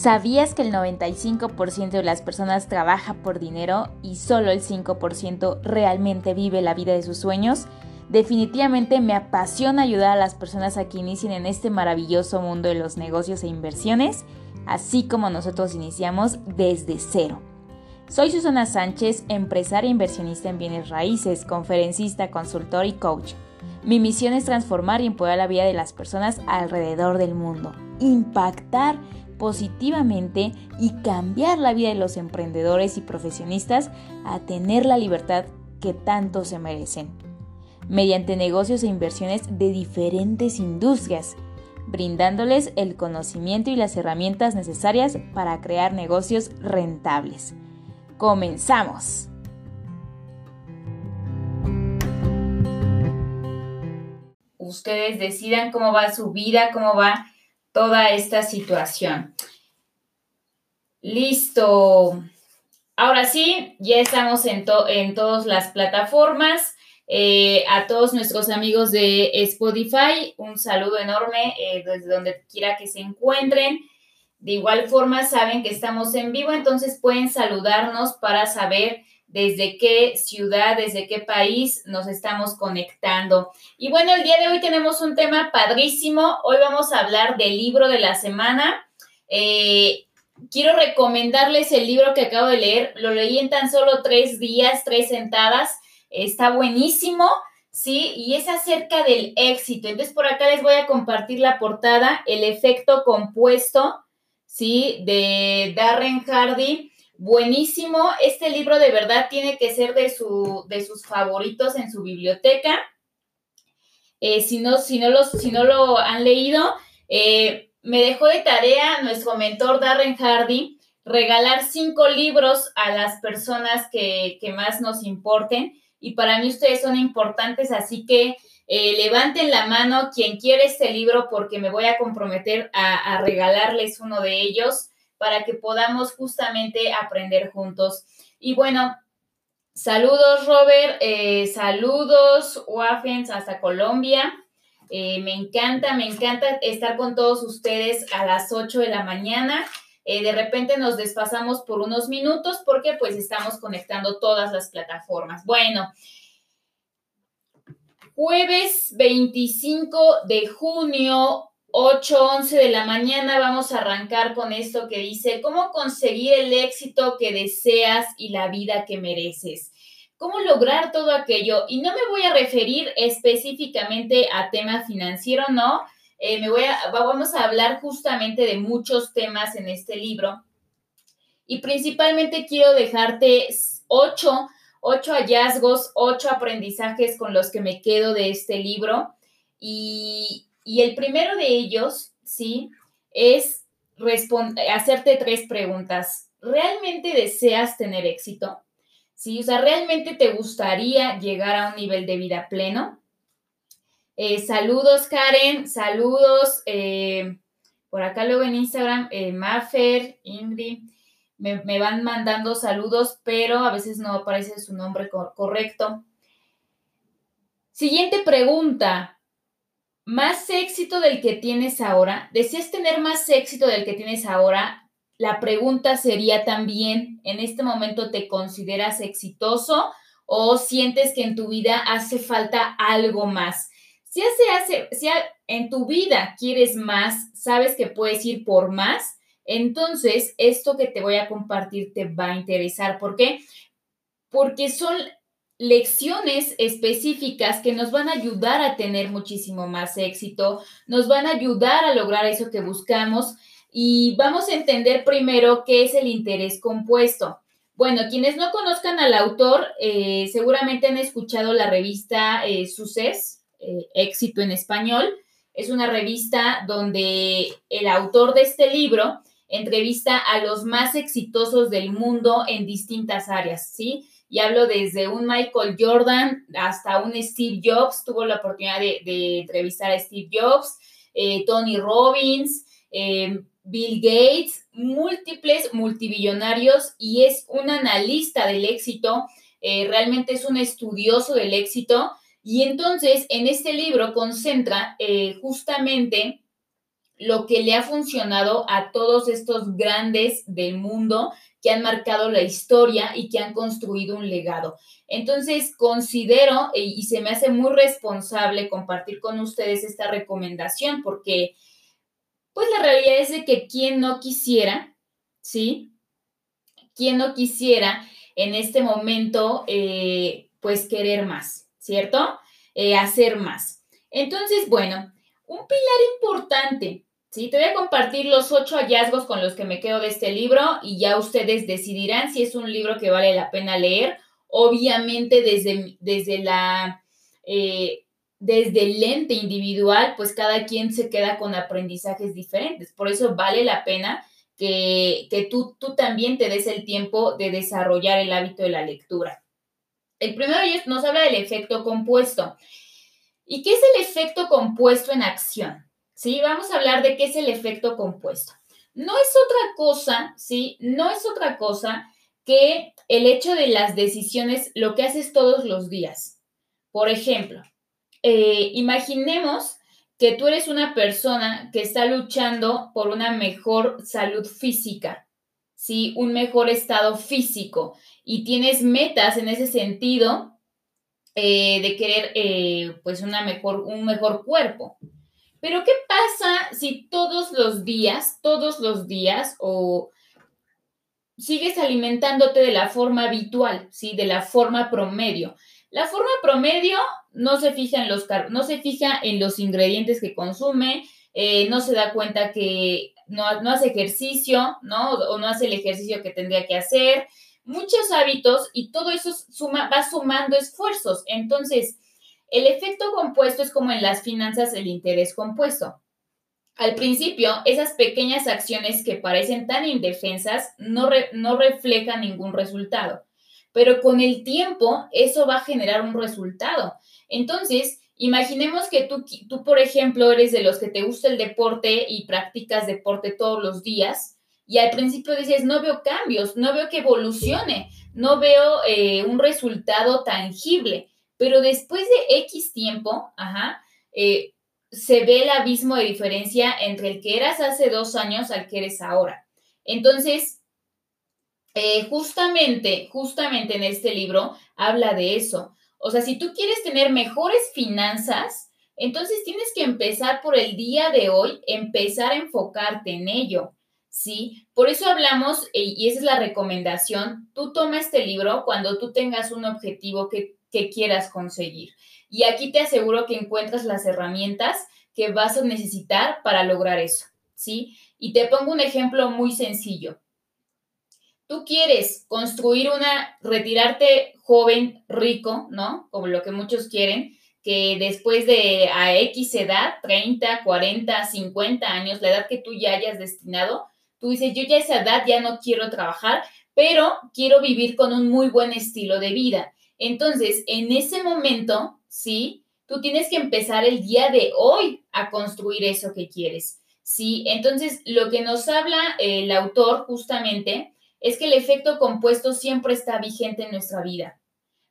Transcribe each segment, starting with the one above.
¿Sabías que el 95% de las personas trabaja por dinero y solo el 5% realmente vive la vida de sus sueños? Definitivamente me apasiona ayudar a las personas a que inicien en este maravilloso mundo de los negocios e inversiones, así como nosotros iniciamos desde cero. Soy Susana Sánchez, empresaria e inversionista en bienes raíces, conferencista, consultor y coach. Mi misión es transformar y empoderar la vida de las personas alrededor del mundo, impactar positivamente y cambiar la vida de los emprendedores y profesionistas a tener la libertad que tanto se merecen, mediante negocios e inversiones de diferentes industrias, brindándoles el conocimiento y las herramientas necesarias para crear negocios rentables. ¡Comenzamos! Ustedes decidan cómo va su vida, cómo va toda esta situación. Listo. Ahora sí, ya estamos en, en todas las plataformas. Eh, a todos nuestros amigos de Spotify, un saludo enorme eh, desde donde quiera que se encuentren. De igual forma, saben que estamos en vivo, entonces pueden saludarnos para saber desde qué ciudad, desde qué país nos estamos conectando. Y bueno, el día de hoy tenemos un tema padrísimo. Hoy vamos a hablar del libro de la semana. Eh, quiero recomendarles el libro que acabo de leer. Lo leí en tan solo tres días, tres sentadas. Está buenísimo. ¿sí? Y es acerca del éxito. Entonces, por acá les voy a compartir la portada, El efecto compuesto, ¿sí? De Darren Hardy. Buenísimo. Este libro de verdad tiene que ser de, su, de sus favoritos en su biblioteca. Eh, si, no, si, no si no lo han leído, eh, me dejó de tarea nuestro mentor Darren Hardy regalar cinco libros a las personas que, más nos importen. Y para mí ustedes son importantes, así que eh, levanten la mano quien quiere este libro porque me voy a comprometer a, a regalarles uno de ellos para que podamos justamente aprender juntos. Y bueno, saludos Robert, eh, saludos Wafens hasta Colombia. Eh, me encanta, me encanta estar con todos ustedes a las 8 de la mañana. Eh, de repente nos desfasamos por unos minutos porque pues estamos conectando todas las plataformas. Bueno, jueves 25 de junio 8, de la mañana vamos a arrancar con esto que dice, ¿cómo conseguir el éxito que deseas y la vida que mereces? ¿Cómo lograr todo aquello? Y no me voy a referir específicamente a tema financiero, no. Eh, me voy a, vamos a hablar justamente de muchos temas en este libro. Y principalmente quiero dejarte ocho, ocho hallazgos, ocho aprendizajes con los que me quedo de este libro. Y, y el primero de ellos, ¿sí? Es hacerte tres preguntas. ¿Realmente deseas tener éxito? ¿Sí? O sea, ¿realmente te gustaría llegar a un nivel de vida pleno? Eh, saludos, Karen. Saludos. Eh, por acá luego en Instagram, eh, Maffer, Ingrid, me, me, van mandando saludos, pero a veces no aparece su nombre correcto. Siguiente pregunta más éxito del que tienes ahora, deseas tener más éxito del que tienes ahora, la pregunta sería también, ¿en este momento te consideras exitoso o sientes que en tu vida hace falta algo más? Si, hace, hace, si en tu vida quieres más, sabes que puedes ir por más, entonces esto que te voy a compartir te va a interesar. ¿Por qué? Porque son lecciones específicas que nos van a ayudar a tener muchísimo más éxito, nos van a ayudar a lograr eso que buscamos y vamos a entender primero qué es el interés compuesto. Bueno, quienes no conozcan al autor, eh, seguramente han escuchado la revista eh, Suces, eh, Éxito en Español. Es una revista donde el autor de este libro entrevista a los más exitosos del mundo en distintas áreas, ¿sí? Y hablo desde un Michael Jordan hasta un Steve Jobs, tuvo la oportunidad de, entrevistar a Steve Jobs, eh, Tony Robbins, eh, Bill Gates, múltiples multibillonarios y es un analista del éxito, eh, realmente es un estudioso del éxito y entonces en este libro concentra justamente lo que le ha funcionado a todos estos grandes del mundo que han marcado la historia y que han construido un legado. Entonces, considero eh, y se me hace muy responsable compartir con ustedes esta recomendación porque, pues la realidad es de que quien no quisiera, ¿sí? Quien no quisiera en este momento, eh, pues querer más, ¿cierto? Eh, hacer más. Entonces, bueno, un pilar importante Sí, te voy a compartir los ocho hallazgos con los que me quedo de este libro y ya ustedes decidirán si es un libro que vale la pena leer. Obviamente desde, desde la... Eh, desde el lente individual, pues cada quien se queda con aprendizajes diferentes. Por eso vale la pena que, que tú, tú también te des el tiempo de desarrollar el hábito de la lectura. El primero nos habla del efecto compuesto. ¿Y qué es el efecto compuesto en acción? ¿Sí? Vamos a hablar de qué es el efecto compuesto. No es otra cosa, ¿sí? No es otra cosa que el hecho de las decisiones, lo que haces todos los días. Por ejemplo, eh, imaginemos que tú eres una persona que está luchando por una mejor salud física, ¿sí? Un mejor estado físico y tienes metas en ese sentido eh, de querer, eh, pues, una mejor, un mejor cuerpo. Pero ¿qué pasa si todos los días, todos los días o sigues alimentándote de la forma habitual, ¿sí? De la forma promedio. La forma promedio no se fija en los, no se fija en los ingredientes que consume, eh, no se da cuenta que no, no, hace ejercicio, ¿no? O no hace el ejercicio que tendría que hacer. Muchos hábitos y todo eso suma, va sumando esfuerzos. Entonces, el efecto compuesto es como en las finanzas el interés compuesto. Al principio, esas pequeñas acciones que parecen tan indefensas no, no reflejan ningún resultado, pero con el tiempo eso va a generar un resultado. Entonces, imaginemos que tú, tú, por ejemplo, eres de los que te gusta el deporte y practicas deporte todos los días y al principio dices, no veo cambios, no veo que evolucione, no veo eh, un resultado tangible pero después de X tiempo, ajá, eh, se ve el abismo de diferencia entre el que eras hace dos años al que eres ahora. Entonces, eh, justamente, justamente en este libro habla de eso. O sea, si tú quieres tener mejores finanzas, entonces tienes que empezar por el día de hoy, empezar a enfocarte en ello. ¿sí? Por eso hablamos, eh, y esa es la recomendación, tú toma este libro cuando tú tengas un objetivo que que quieras conseguir. Y aquí te aseguro que encuentras las herramientas que vas a necesitar para lograr eso, ¿sí? Y te pongo un ejemplo muy sencillo. Tú quieres construir una, retirarte joven, rico, ¿no? Como lo que muchos quieren, que después de a X edad, 30, 40, 50 años, la edad que tú ya hayas destinado, tú dices, yo ya esa edad ya no quiero trabajar, pero quiero vivir con un muy buen estilo de vida. Entonces, en ese momento, ¿sí? Tú tienes que empezar el día de hoy a construir eso que quieres, ¿sí? Entonces, lo que nos habla el autor justamente es que el efecto compuesto siempre está vigente en nuestra vida.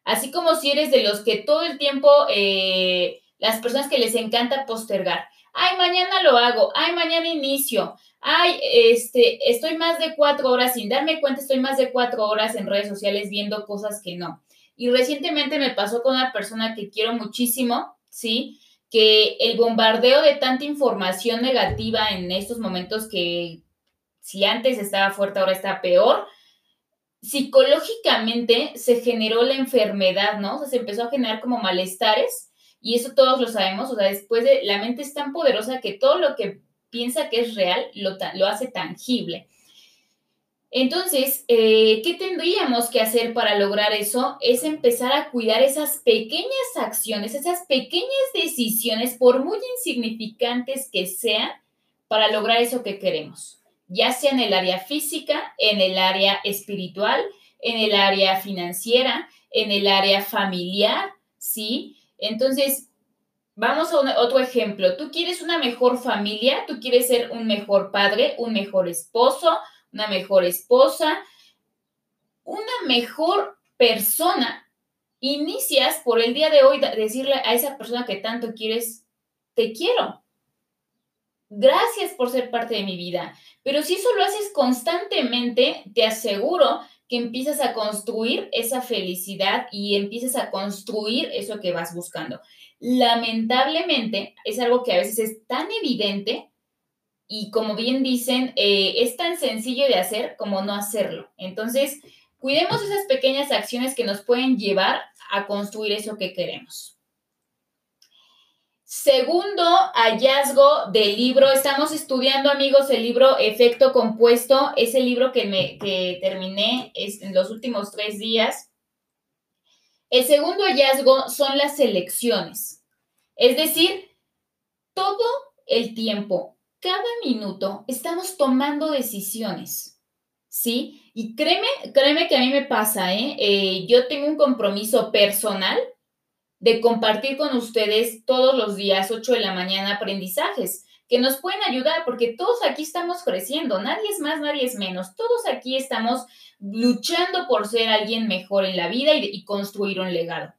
Así como si eres de los que todo el tiempo, eh, las personas que les encanta postergar, ay, mañana lo hago, ay, mañana inicio, ay, este, estoy más de cuatro horas sin darme cuenta, estoy más de cuatro horas en redes sociales viendo cosas que no. Y recientemente me pasó con una persona que quiero muchísimo, ¿sí? Que el bombardeo de tanta información negativa en estos momentos que si antes estaba fuerte, ahora está peor, psicológicamente se generó la enfermedad, ¿no? O sea, se empezó a generar como malestares y eso todos lo sabemos, o sea, después de la mente es tan poderosa que todo lo que piensa que es real lo, lo hace tangible. Entonces, eh, ¿qué tendríamos que hacer para lograr eso? Es empezar a cuidar esas pequeñas acciones, esas pequeñas decisiones, por muy insignificantes que sean, para lograr eso que queremos, ya sea en el área física, en el área espiritual, en el área financiera, en el área familiar, ¿sí? Entonces, vamos a otro ejemplo. Tú quieres una mejor familia, tú quieres ser un mejor padre, un mejor esposo, una mejor esposa, una mejor persona, inicias por el día de hoy decirle a esa persona que tanto quieres, te quiero. Gracias por ser parte de mi vida. Pero si eso lo haces constantemente, te aseguro que empiezas a construir esa felicidad y empiezas a construir eso que vas buscando. Lamentablemente, es algo que a veces es tan evidente y como bien dicen, eh, es tan sencillo de hacer como no hacerlo. Entonces, cuidemos esas pequeñas acciones que nos pueden llevar a construir eso que queremos. Segundo hallazgo del libro, estamos estudiando amigos el libro Efecto Compuesto, es el libro que, me, que terminé en los últimos tres días. El segundo hallazgo son las elecciones, es decir, todo el tiempo, cada minuto, estamos tomando decisiones, ¿sí? Y créeme, créeme que a mí me pasa, ¿eh? eh yo tengo un compromiso personal de compartir con ustedes todos los días, 8 de la mañana, aprendizajes que nos pueden ayudar, porque todos aquí estamos creciendo, nadie es más, nadie es menos, todos aquí estamos luchando por ser alguien mejor en la vida y, construir un legado.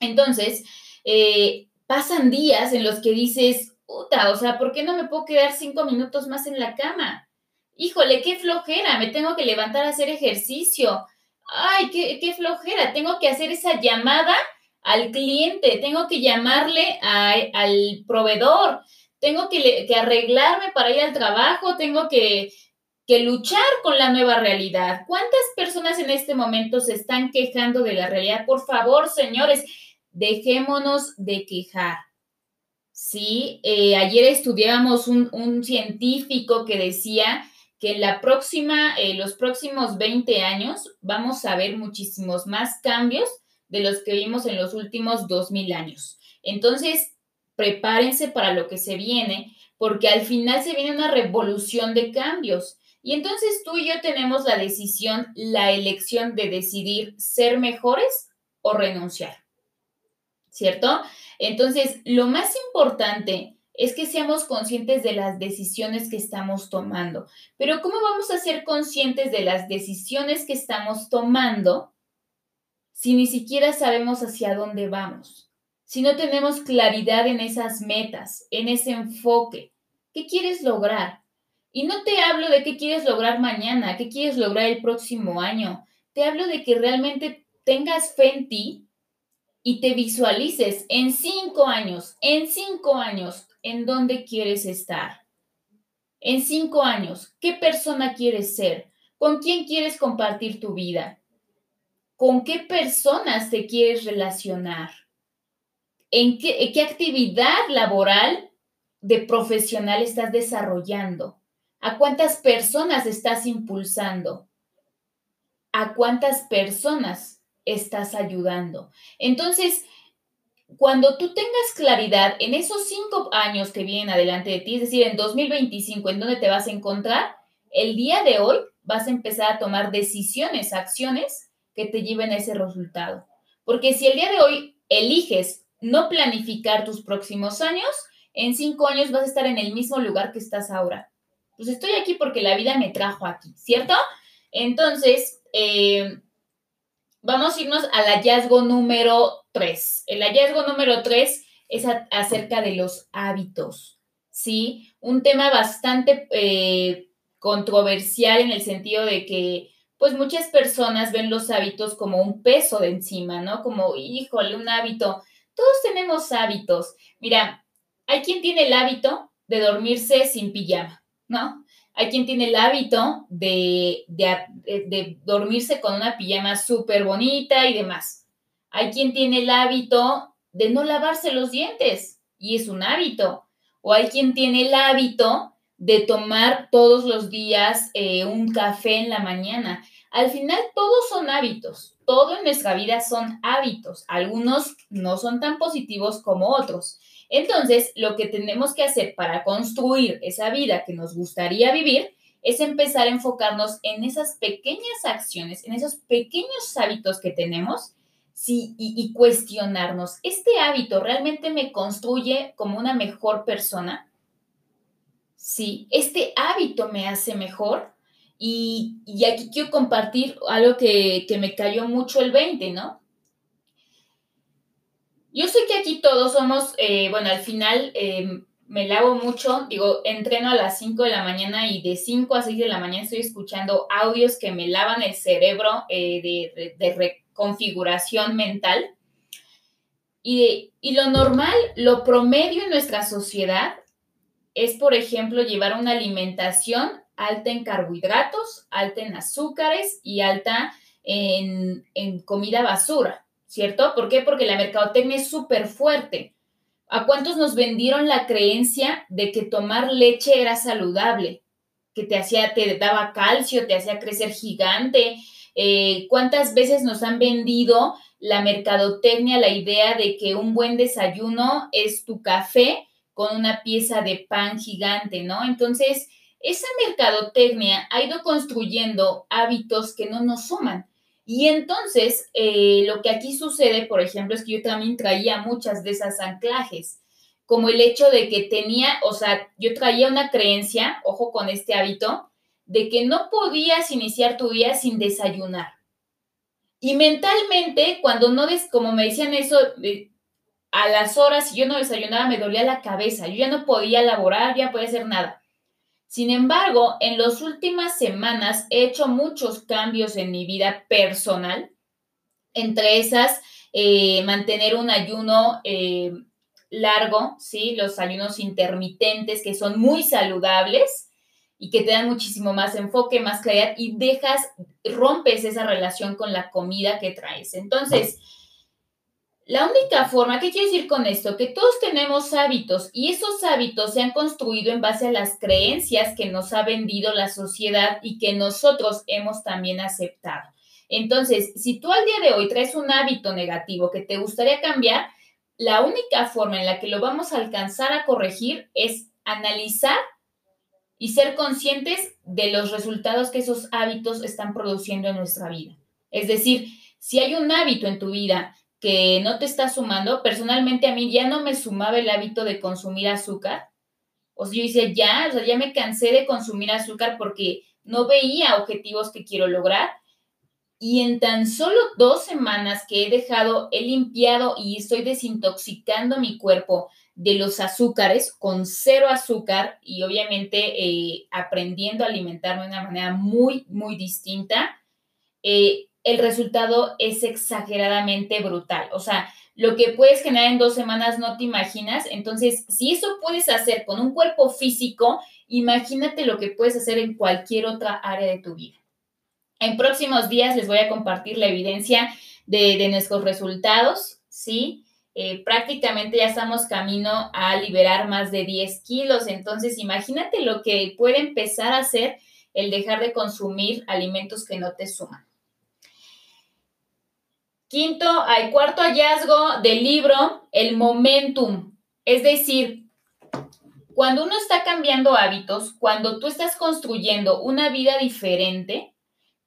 Entonces, eh, pasan días en los que dices, puta, o sea, ¿por qué no me puedo quedar cinco minutos más en la cama? Híjole, qué flojera, me tengo que levantar a hacer ejercicio. Ay, qué, qué flojera, tengo que hacer esa llamada al cliente, tengo que llamarle al proveedor, tengo que, arreglarme para ir al trabajo, tengo que, que luchar con la nueva realidad. ¿Cuántas personas en este momento se están quejando de la realidad? Por favor, señores, dejémonos de quejar. Sí, eh, ayer estudiábamos un, científico que decía que en la próxima, eh, los próximos 20 años vamos a ver muchísimos más cambios de los que vimos en los últimos 2000 años. Entonces, prepárense para lo que se viene, porque al final se viene una revolución de cambios. Y entonces tú y yo tenemos la decisión, la elección de decidir ser mejores o renunciar. ¿Cierto? Entonces, lo más importante es que seamos conscientes de las decisiones que estamos tomando. Pero ¿cómo vamos a ser conscientes de las decisiones que estamos tomando si ni siquiera sabemos hacia dónde vamos, si no tenemos claridad en esas metas, en ese enfoque. ¿Qué quieres lograr? Y no te hablo de qué quieres lograr mañana, qué quieres lograr el próximo año. Te hablo de que realmente tengas fe en ti y te visualices en cinco años, en cinco años, en dónde quieres estar. En cinco años, ¿qué persona quieres ser? ¿Con quién quieres compartir tu vida? con qué personas te quieres relacionar, en qué, qué actividad laboral de profesional estás desarrollando, a cuántas personas estás impulsando, a cuántas personas estás ayudando. Entonces, cuando tú tengas claridad en esos cinco años que vienen adelante de ti, es decir, en 2025, en dónde te vas a encontrar, el día de hoy vas a empezar a tomar decisiones, acciones que te lleven a ese resultado. Porque si el día de hoy eliges no planificar tus próximos años, en cinco años vas a estar en el mismo lugar que estás ahora. Pues estoy aquí porque la vida me trajo aquí, ¿cierto? Entonces, eh, vamos a irnos al hallazgo número tres. El hallazgo número tres es acerca de los hábitos, ¿sí? Un tema bastante eh, controversial en el sentido de que pues muchas personas ven los hábitos como un peso de encima, ¿no? Como, híjole, un hábito. Todos tenemos hábitos. Mira, hay quien tiene el hábito de dormirse sin pijama, ¿no? Hay quien tiene el hábito de, de, dormirse con una pijama súper bonita y demás. Hay quien tiene el hábito de no lavarse los dientes y es un hábito. O hay quien tiene el hábito de tomar todos los días eh, un café en la mañana. Al final, todos son hábitos. Todo en nuestra vida son hábitos. Algunos no son tan positivos como otros. Entonces, lo que tenemos que hacer para construir esa vida que nos gustaría vivir es empezar a enfocarnos en esas pequeñas acciones, en esos pequeños hábitos que tenemos sí, y, y cuestionarnos, ¿este hábito realmente me construye como una mejor persona? Sí, este hábito me hace mejor. Y, aquí quiero compartir algo que, me cayó mucho el 20, ¿no? Yo sé que aquí todos somos, eh, bueno, al final, em, me lavo mucho, digo, entreno a las 5 de la mañana y de 5 a 6 de la mañana estoy escuchando audios que me lavan el cerebro eh, de, de, reconfiguración mental. Y, y lo normal, lo promedio en nuestra sociedad es, por ejemplo, llevar una alimentación alta en carbohidratos, alta en azúcares y alta en, en comida basura, ¿cierto? ¿Por qué? Porque la mercadotecnia es súper fuerte ¿A cuántos nos vendieron la creencia de que tomar leche era saludable? Que te hacía, te daba calcio, te hacía crecer gigante. Eh, ¿Cuántas veces nos han vendido la mercadotecnia la idea de que un buen desayuno es tu café con una pieza de pan gigante, ¿no? Entonces, esa mercadotecnia ha ido construyendo hábitos que no nos suman. Y entonces, eh, lo que aquí sucede, por ejemplo, es que yo también traía muchas de esas anclajes, como el hecho de que tenía, o sea, yo traía una creencia, ojo con este hábito, de que no podías iniciar tu día sin desayunar. Y mentalmente, cuando no, des, como me decían eso, a las horas, si yo no desayunaba, me dolía la cabeza, yo ya no podía laborar, ya podía hacer nada. Sin embargo, en las últimas semanas he hecho muchos cambios en mi vida personal, entre esas, eh, mantener un ayuno eh, largo, ¿sí? Los ayunos intermitentes que son muy saludables y que te dan muchísimo más enfoque, más claridad y dejas, rompes esa relación con la comida que traes. Entonces, la única forma, ¿qué quiero decir con esto? Que todos tenemos hábitos y esos hábitos se han construido en base a las creencias que nos ha vendido la sociedad y que nosotros hemos también aceptado. Entonces, si tú al día de hoy traes un hábito negativo que te gustaría cambiar, la única forma en la que lo vamos a alcanzar a corregir es analizar y ser conscientes de los resultados que esos hábitos están produciendo en nuestra vida. Es decir, si hay un hábito en tu vida que no te está sumando, personalmente a mí ya no me sumaba el hábito de consumir azúcar. O sea, yo decía, ya, o sea, ya me cansé de consumir azúcar porque no veía objetivos que quiero lograr. Y en tan solo dos semanas que he dejado, he limpiado y estoy desintoxicando mi cuerpo de los azúcares con cero azúcar y obviamente eh, aprendiendo a alimentarme de una manera muy, muy distinta. Eh, el resultado es exageradamente brutal. O sea, lo que puedes generar en dos semanas no te imaginas. Entonces, si eso puedes hacer con un cuerpo físico, imagínate lo que puedes hacer en cualquier otra área de tu vida. En próximos días les voy a compartir la evidencia de, nuestros resultados, ¿sí? Eh, prácticamente ya estamos camino a liberar más de 10 kilos. Entonces, imagínate lo que puede empezar a hacer el dejar de consumir alimentos que no te suman. Quinto, hay cuarto hallazgo del libro, el momentum. Es decir, cuando uno está cambiando hábitos, cuando tú estás construyendo una vida diferente,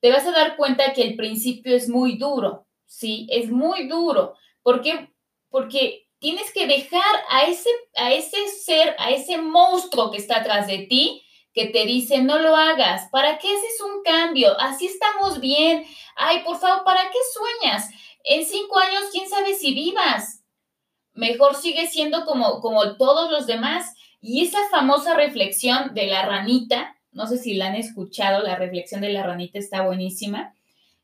te vas a dar cuenta que el principio es muy duro, ¿sí? Es muy duro. ¿Por qué? Porque tienes que dejar a ese, a ese ser, a ese monstruo que está atrás de ti, que te dice, no lo hagas. ¿Para qué haces un cambio? Así estamos bien. Ay, por favor, ¿para qué sueñas? En cinco años, quién sabe si vivas. Mejor sigue siendo como, como todos los demás. Y esa famosa reflexión de la ranita, no sé si la han escuchado, la reflexión de la ranita está buenísima.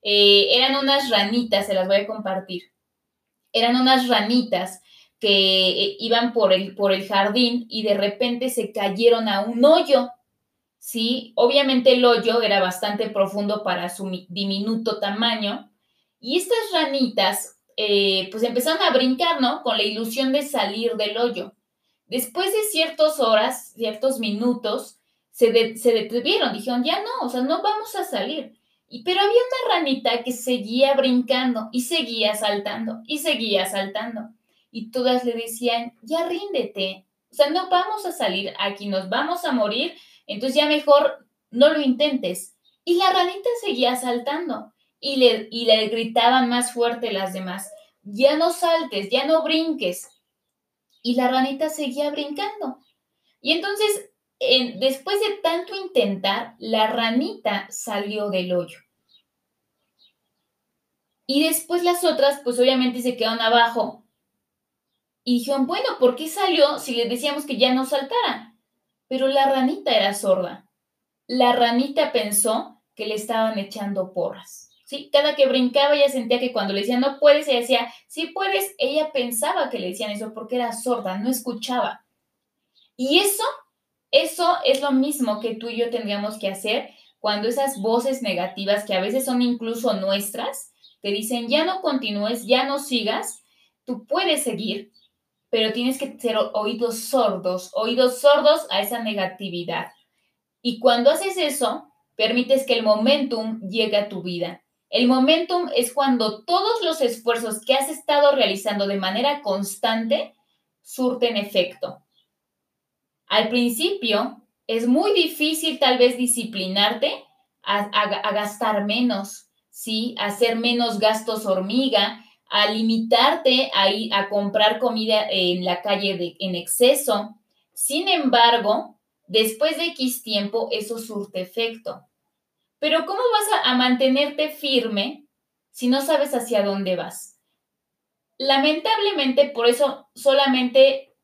Eh, eran unas ranitas, se las voy a compartir. Eran unas ranitas que eh, iban por el, por el jardín y de repente se cayeron a un hoyo. Sí, obviamente el hoyo era bastante profundo para su diminuto tamaño y estas ranitas, eh, pues empezaron a brincar, ¿no? Con la ilusión de salir del hoyo. Después de ciertas horas, ciertos minutos, se, se detuvieron, dijeron, ya no, o sea, no vamos a salir. Y, pero había una ranita que seguía brincando y seguía saltando y seguía saltando. Y todas le decían, ya ríndete, o sea, no vamos a salir, aquí nos vamos a morir, entonces ya mejor no lo intentes. Y la ranita seguía saltando y le, y le gritaban más fuerte las demás, ya no saltes, ya no brinques. Y la ranita seguía brincando. Y entonces, después de tanto intentar, la ranita salió del hoyo. Y después las otras, pues obviamente se quedaron abajo. Y dijeron, bueno, ¿por qué salió si le decíamos que ya no saltara? Pero la ranita era sorda. La ranita pensó que le estaban echando porras. ¿Sí? Cada que brincaba ella sentía que cuando le decían no puedes, ella decía sí puedes, ella pensaba que le decían eso porque era sorda, no escuchaba. Y eso, eso es lo mismo que tú y yo tendríamos que hacer cuando esas voces negativas, que a veces son incluso nuestras, te dicen ya no continúes, ya no sigas, tú puedes seguir, pero tienes que ser oídos sordos, oídos sordos a esa negatividad. Y cuando haces eso, permites que el momentum llegue a tu vida. El momentum es cuando todos los esfuerzos que has estado realizando de manera constante surten efecto. Al principio es muy difícil tal vez disciplinarte a, gastar menos, ¿sí? A hacer menos gastos hormiga, a limitarte a, ir, a comprar comida en la calle en exceso. Sin embargo, después de X tiempo, eso surte efecto. Pero ¿cómo vas a, mantenerte firme si no sabes hacia dónde vas? Lamentablemente, por eso solamente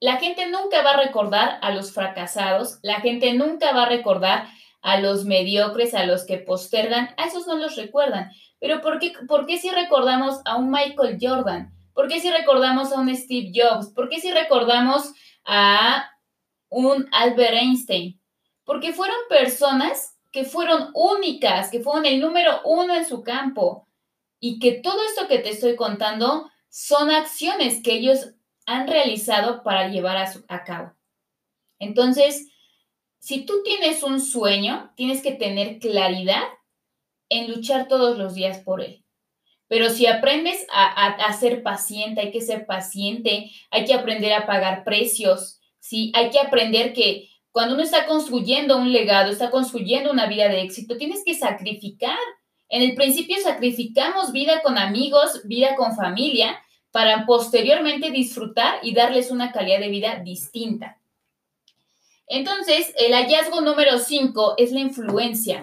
la gente nunca va a recordar a los fracasados, la gente nunca va a recordar a los mediocres, a los que postergan, a esos no los recuerdan. Pero ¿por qué, ¿por qué si recordamos a un Michael Jordan? ¿Por qué si recordamos a un Steve Jobs? ¿Por qué si recordamos a un Albert Einstein? Porque fueron personas que fueron únicas, que fueron el número uno en su campo y que todo esto que te estoy contando son acciones que ellos han realizado para llevar a, a cabo. Entonces, si tú tienes un sueño, tienes que tener claridad en luchar todos los días por él. Pero si aprendes a, a, ser paciente, hay que ser paciente, hay que aprender a pagar precios, ¿sí? Hay que aprender que cuando uno está construyendo un legado, está construyendo una vida de éxito, tienes que sacrificar. En el principio sacrificamos vida con amigos, vida con familia, para posteriormente disfrutar y darles una calidad de vida distinta. Entonces, el hallazgo número 5 es la influencia.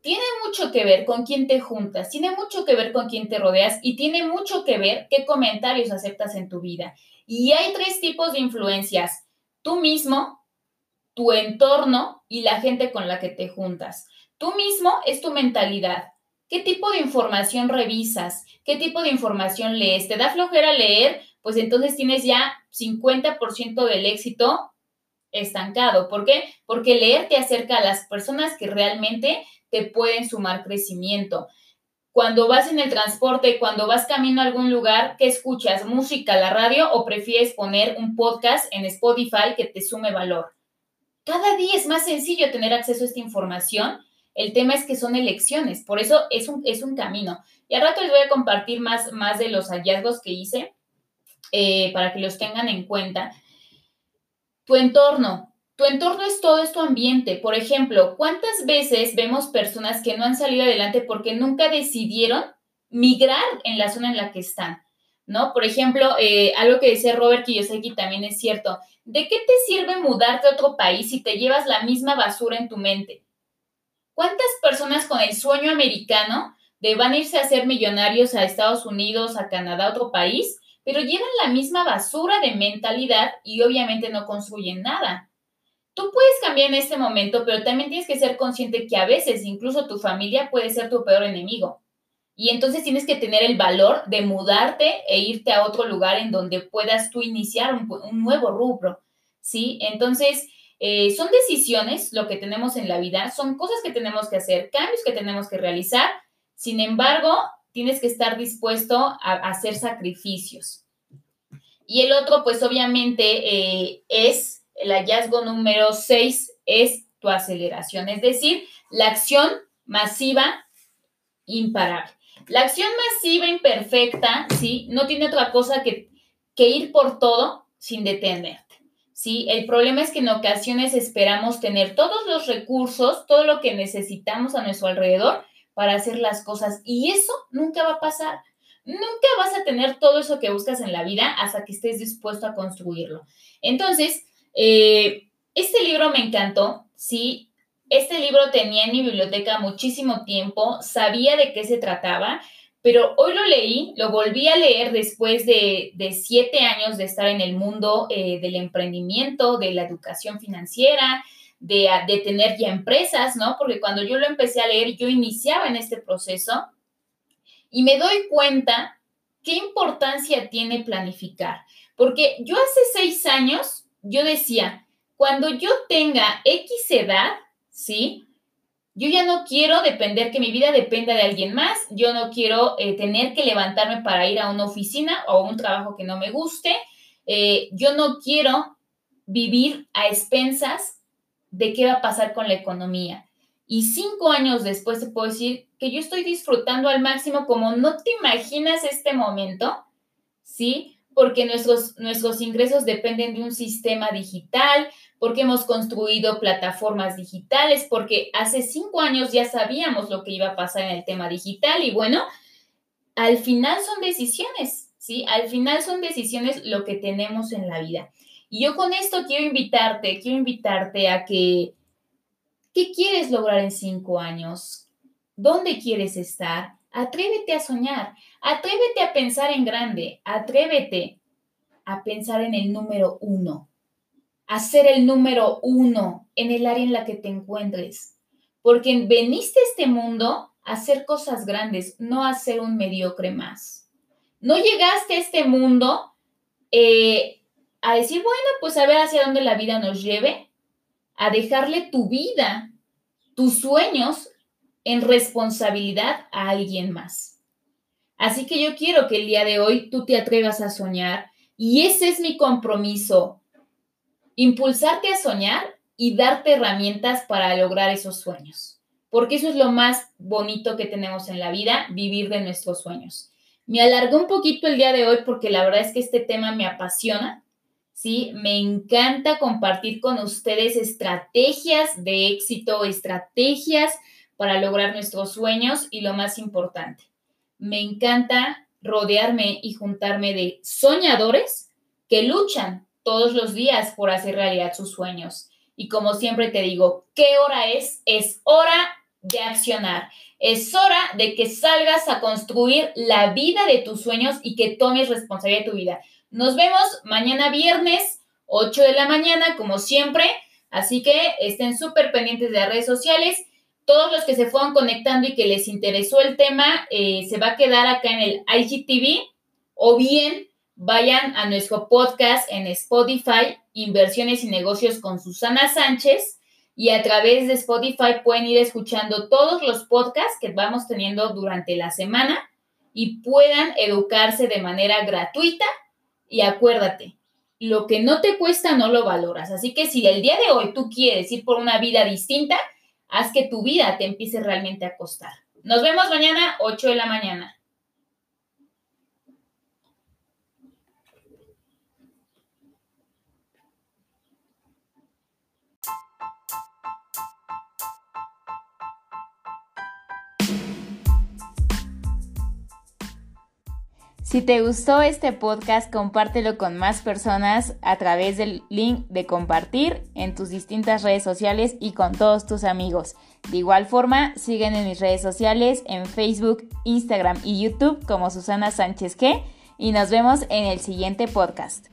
Tiene mucho que ver con quién te juntas, tiene mucho que ver con quién te rodeas y tiene mucho que ver qué comentarios aceptas en tu vida. Y hay tres tipos de influencias. Tú mismo, tu entorno y la gente con la que te juntas. Tú mismo es tu mentalidad. ¿Qué tipo de información revisas? ¿Qué tipo de información lees? ¿Te da flojera leer? Pues entonces tienes ya 50% del éxito estancado. ¿Por qué? Porque leer te acerca a las personas que realmente te pueden sumar crecimiento. Cuando vas en el transporte, cuando vas camino a algún lugar, ¿qué escuchas? ¿Música, la radio o prefieres poner un podcast en Spotify que te sume valor? Cada día es más sencillo tener acceso a esta información. El tema es que son elecciones, por eso es un, es un camino. Y al rato les voy a compartir más, más de los hallazgos que hice eh, para que los tengan en cuenta. Tu entorno. Tu entorno es todo es tu ambiente. Por ejemplo, ¿cuántas veces vemos personas que no han salido adelante porque nunca decidieron migrar en la zona en la que están? ¿No? Por ejemplo, eh, algo que decía Robert Kiyosaki también es cierto. ¿De qué te sirve mudarte a otro país si te llevas la misma basura en tu mente? ¿Cuántas personas con el sueño americano de van a irse a ser millonarios a Estados Unidos, a Canadá, a otro país, pero llevan la misma basura de mentalidad y obviamente no construyen nada? Tú puedes cambiar en este momento, pero también tienes que ser consciente que a veces incluso tu familia puede ser tu peor enemigo. Y entonces tienes que tener el valor de mudarte e irte a otro lugar en donde puedas tú iniciar un, nuevo rubro, ¿sí? Entonces, eh, son decisiones lo que tenemos en la vida, son cosas que tenemos que hacer, cambios que tenemos que realizar. Sin embargo, tienes que estar dispuesto a, hacer sacrificios. Y el otro, pues obviamente, eh, es el hallazgo número 6, es tu aceleración, es decir, la acción masiva imparable. La acción masiva imperfecta, ¿sí? No tiene otra cosa que, que ir por todo sin detenerte, ¿sí? El problema es que en ocasiones esperamos tener todos los recursos, todo lo que necesitamos a nuestro alrededor para hacer las cosas y eso nunca va a pasar. Nunca vas a tener todo eso que buscas en la vida hasta que estés dispuesto a construirlo. Entonces, eh, este libro me encantó, ¿sí? Este libro tenía en mi biblioteca muchísimo tiempo, sabía de qué se trataba, pero hoy lo leí, lo volví a leer después de, siete años de estar en el mundo eh, del emprendimiento, de la educación financiera, de, de, tener ya empresas, ¿no? Porque cuando yo lo empecé a leer, yo iniciaba en este proceso y me doy cuenta qué importancia tiene planificar. Porque yo hace seis años, yo decía, cuando yo tenga X edad, ¿sí? Yo ya no quiero depender, que mi vida dependa de alguien más. Yo no quiero eh, tener que levantarme para ir a una oficina o un trabajo que no me guste. Eh, yo no quiero vivir a expensas de qué va a pasar con la economía. Y cinco años después te puedo decir que yo estoy disfrutando al máximo como no te imaginas este momento, ¿sí? Porque nuestros, nuestros ingresos dependen de un sistema digital, porque hemos construido plataformas digitales, porque hace cinco años ya sabíamos lo que iba a pasar en el tema digital y bueno, al final son decisiones, ¿sí? Al final son decisiones lo que tenemos en la vida. Y yo con esto quiero invitarte, quiero invitarte a que, ¿qué quieres lograr en cinco años? ¿Dónde quieres estar? Atrévete a soñar, atrévete a pensar en grande, atrévete a pensar en el número uno, a ser el número uno en el área en la que te encuentres. Porque veniste a este mundo a hacer cosas grandes, no a ser un mediocre más. No llegaste a este mundo eh, a decir, bueno, pues a ver hacia dónde la vida nos lleve, a dejarle tu vida, tus sueños en responsabilidad a alguien más. Así que yo quiero que el día de hoy tú te atrevas a soñar y ese es mi compromiso, impulsarte a soñar y darte herramientas para lograr esos sueños, porque eso es lo más bonito que tenemos en la vida, vivir de nuestros sueños. Me alargué un poquito el día de hoy porque la verdad es que este tema me apasiona, ¿sí? Me encanta compartir con ustedes estrategias de éxito, estrategias para lograr nuestros sueños y lo más importante, me encanta rodearme y juntarme de soñadores que luchan todos los días por hacer realidad sus sueños. Y como siempre te digo, ¿qué hora es? Es hora de accionar. Es hora de que salgas a construir la vida de tus sueños y que tomes responsabilidad de tu vida. Nos vemos mañana viernes, 8 de la mañana, como siempre. Así que estén súper pendientes de las redes sociales todos los que se fueron conectando y que les interesó el tema, eh, se va a quedar acá en el IGTV o bien vayan a nuestro podcast en Spotify, Inversiones y Negocios con Susana Sánchez, y a través de Spotify pueden ir escuchando todos los podcasts que vamos teniendo durante la semana y puedan educarse de manera gratuita. Y acuérdate, lo que no te cuesta no lo valoras. Así que si el día de hoy tú quieres ir por una vida distinta, haz que tu vida te empiece realmente a costar. Nos vemos mañana, 8 de la mañana. Si te gustó este podcast, compártelo con más personas a través del link de compartir en tus distintas redes sociales y con todos tus amigos. De igual forma, siguen en mis redes sociales en Facebook, Instagram y YouTube como Susana Sánchez G y nos vemos en el siguiente podcast.